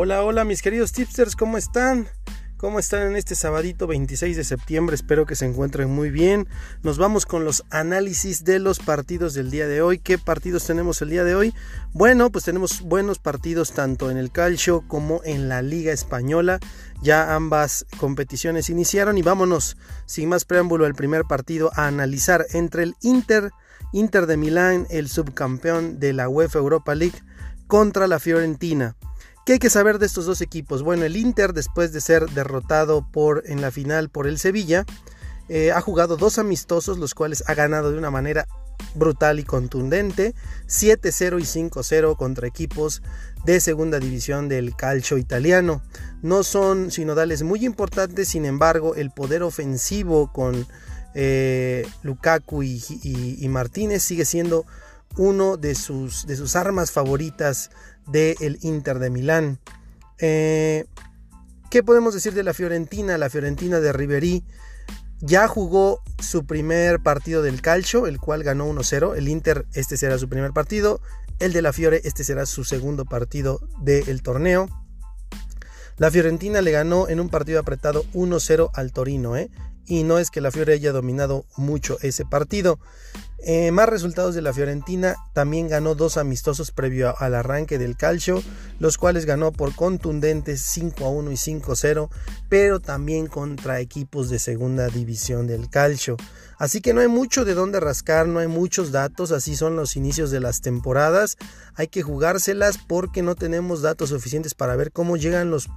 Hola, hola mis queridos tipsters, ¿cómo están? ¿Cómo están en este sabadito 26 de septiembre? Espero que se encuentren muy bien. Nos vamos con los análisis de los partidos del día de hoy. ¿Qué partidos tenemos el día de hoy? Bueno, pues tenemos buenos partidos tanto en el calcio como en la Liga Española. Ya ambas competiciones iniciaron y vámonos sin más preámbulo al primer partido a analizar entre el Inter, Inter de Milán, el subcampeón de la UEFA Europa League, contra la Fiorentina. ¿Qué hay que saber de estos dos equipos? Bueno, el Inter, después de ser derrotado por, en la final por el Sevilla, eh, ha jugado dos amistosos, los cuales ha ganado de una manera brutal y contundente, 7-0 y 5-0 contra equipos de segunda división del calcio italiano. No son sinodales muy importantes, sin embargo, el poder ofensivo con eh, Lukaku y, Martínez sigue siendo uno de sus, de sus armas favoritas del Inter de Milán. Eh, ¿Qué podemos decir de la Fiorentina? La Fiorentina de Ribery ya jugó su primer partido del calcio, el cual ganó 1-0. El Inter, este será su primer partido. El de la Fiore, este será su segundo partido del torneo. La Fiorentina le ganó en un partido apretado 1-0 al Torino, ¿eh? Y no es que la Fiore haya dominado mucho ese partido. Eh, más resultados de la Fiorentina, también ganó dos amistosos previo al arranque del calcio, los cuales ganó por contundentes 5 a 1 y 5 a 0, pero también contra equipos de segunda división del calcio. Así que no hay mucho de dónde rascar, no hay muchos datos, así son los inicios de las temporadas, hay que jugárselas porque no tenemos datos suficientes para ver cómo llegan los,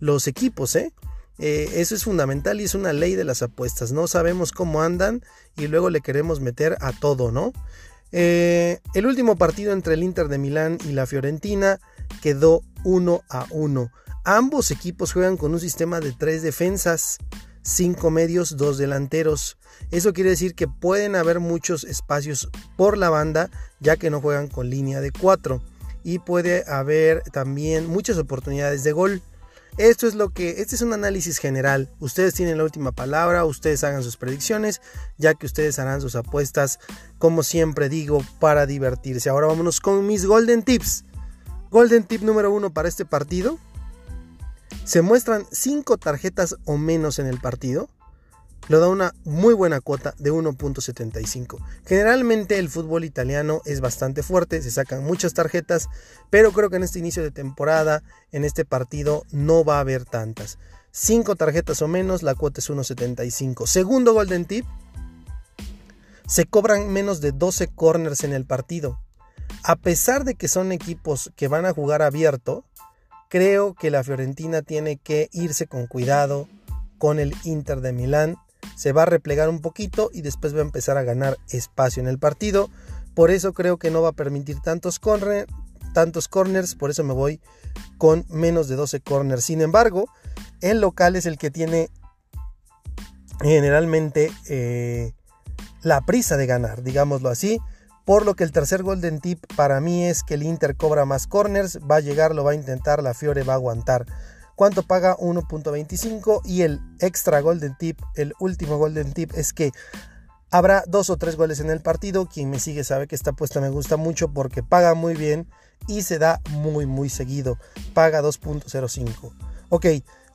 los equipos, ¿eh? Eh, eso es fundamental y es una ley de las apuestas. No sabemos cómo andan y luego le queremos meter a todo, ¿no? Eh, el último partido entre el Inter de Milán y la Fiorentina quedó 1 a 1. Ambos equipos juegan con un sistema de tres defensas, cinco medios, dos delanteros. Eso quiere decir que pueden haber muchos espacios por la banda, ya que no juegan con línea de cuatro. Y puede haber también muchas oportunidades de gol. Esto es lo que, este es un análisis general. Ustedes tienen la última palabra, ustedes hagan sus predicciones, ya que ustedes harán sus apuestas, como siempre digo, para divertirse. Ahora vámonos con mis Golden Tips. Golden Tip número uno para este partido. Se muestran 5 tarjetas o menos en el partido lo da una muy buena cuota de 1.75. Generalmente el fútbol italiano es bastante fuerte, se sacan muchas tarjetas, pero creo que en este inicio de temporada, en este partido, no va a haber tantas. 5 tarjetas o menos, la cuota es 1.75. Segundo golden tip, se cobran menos de 12 corners en el partido. A pesar de que son equipos que van a jugar abierto, creo que la Fiorentina tiene que irse con cuidado con el Inter de Milán se va a replegar un poquito y después va a empezar a ganar espacio en el partido. Por eso creo que no va a permitir tantos, tantos corners, por eso me voy con menos de 12 corners. Sin embargo, el local es el que tiene generalmente eh, la prisa de ganar, digámoslo así. Por lo que el tercer golden tip para mí es que el Inter cobra más corners, va a llegar, lo va a intentar, la Fiore va a aguantar. ¿Cuánto paga 1.25? Y el extra golden tip, el último golden tip es que habrá dos o tres goles en el partido. Quien me sigue sabe que esta apuesta me gusta mucho porque paga muy bien y se da muy muy seguido. Paga 2.05. Ok,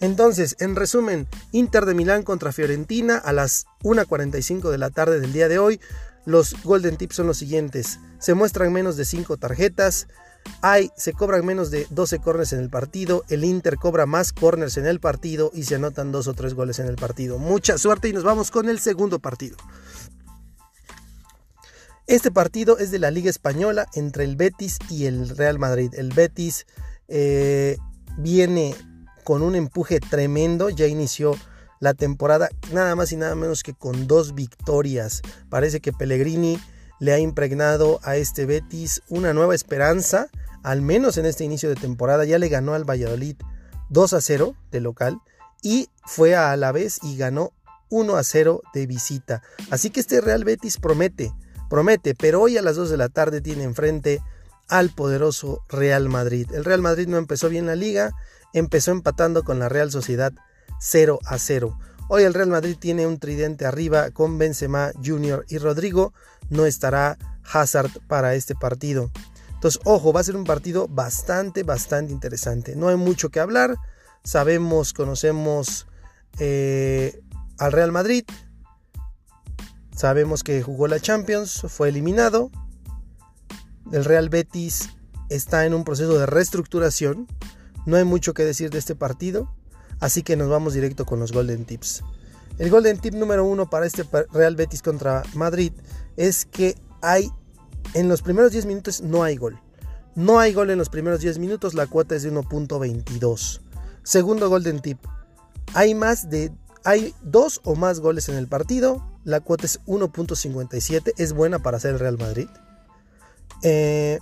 entonces, en resumen, Inter de Milán contra Fiorentina a las 1.45 de la tarde del día de hoy. Los golden tips son los siguientes. Se muestran menos de 5 tarjetas. Hay, se cobran menos de 12 corners en el partido, el Inter cobra más corners en el partido y se anotan dos o tres goles en el partido. Mucha suerte y nos vamos con el segundo partido. Este partido es de la Liga Española entre el Betis y el Real Madrid. El Betis eh, viene con un empuje tremendo, ya inició la temporada nada más y nada menos que con dos victorias. Parece que Pellegrini le ha impregnado a este Betis una nueva esperanza, al menos en este inicio de temporada. Ya le ganó al Valladolid 2 a 0 de local y fue a la vez y ganó 1 a 0 de visita. Así que este Real Betis promete, promete, pero hoy a las 2 de la tarde tiene enfrente al poderoso Real Madrid. El Real Madrid no empezó bien la liga, empezó empatando con la Real Sociedad 0 a 0. Hoy el Real Madrid tiene un tridente arriba con Benzema, Junior y Rodrigo. No estará Hazard para este partido. Entonces, ojo, va a ser un partido bastante, bastante interesante. No hay mucho que hablar. Sabemos, conocemos eh, al Real Madrid. Sabemos que jugó la Champions, fue eliminado. El Real Betis está en un proceso de reestructuración. No hay mucho que decir de este partido. Así que nos vamos directo con los Golden Tips. El Golden Tip número uno para este Real Betis contra Madrid es que hay en los primeros 10 minutos no hay gol. No hay gol en los primeros 10 minutos, la cuota es de 1.22. Segundo Golden Tip. Hay más de hay dos o más goles en el partido, la cuota es 1.57, es buena para hacer el Real Madrid. Eh,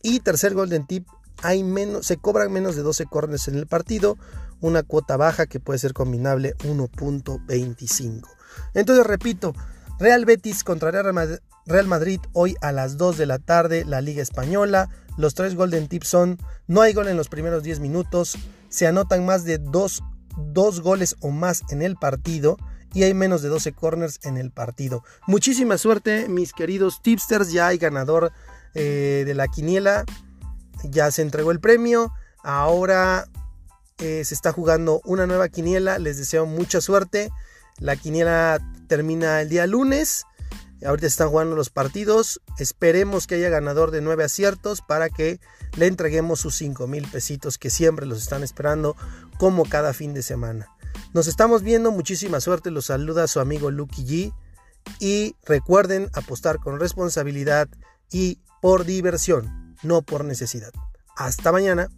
y tercer Golden Tip, hay menos, se cobran menos de 12 corners en el partido, una cuota baja que puede ser combinable 1.25. Entonces repito, Real Betis contra Real Madrid hoy a las 2 de la tarde, la Liga Española. Los tres Golden Tips son, no hay gol en los primeros 10 minutos, se anotan más de 2 goles o más en el partido y hay menos de 12 corners en el partido. Muchísima suerte mis queridos tipsters, ya hay ganador eh, de la quiniela, ya se entregó el premio, ahora eh, se está jugando una nueva quiniela. Les deseo mucha suerte. La quiniela termina el día lunes. Ahorita están jugando los partidos. Esperemos que haya ganador de nueve aciertos para que le entreguemos sus 5 mil pesitos que siempre los están esperando como cada fin de semana. Nos estamos viendo. Muchísima suerte. Los saluda su amigo Lucky G. Y recuerden apostar con responsabilidad y por diversión, no por necesidad. Hasta mañana.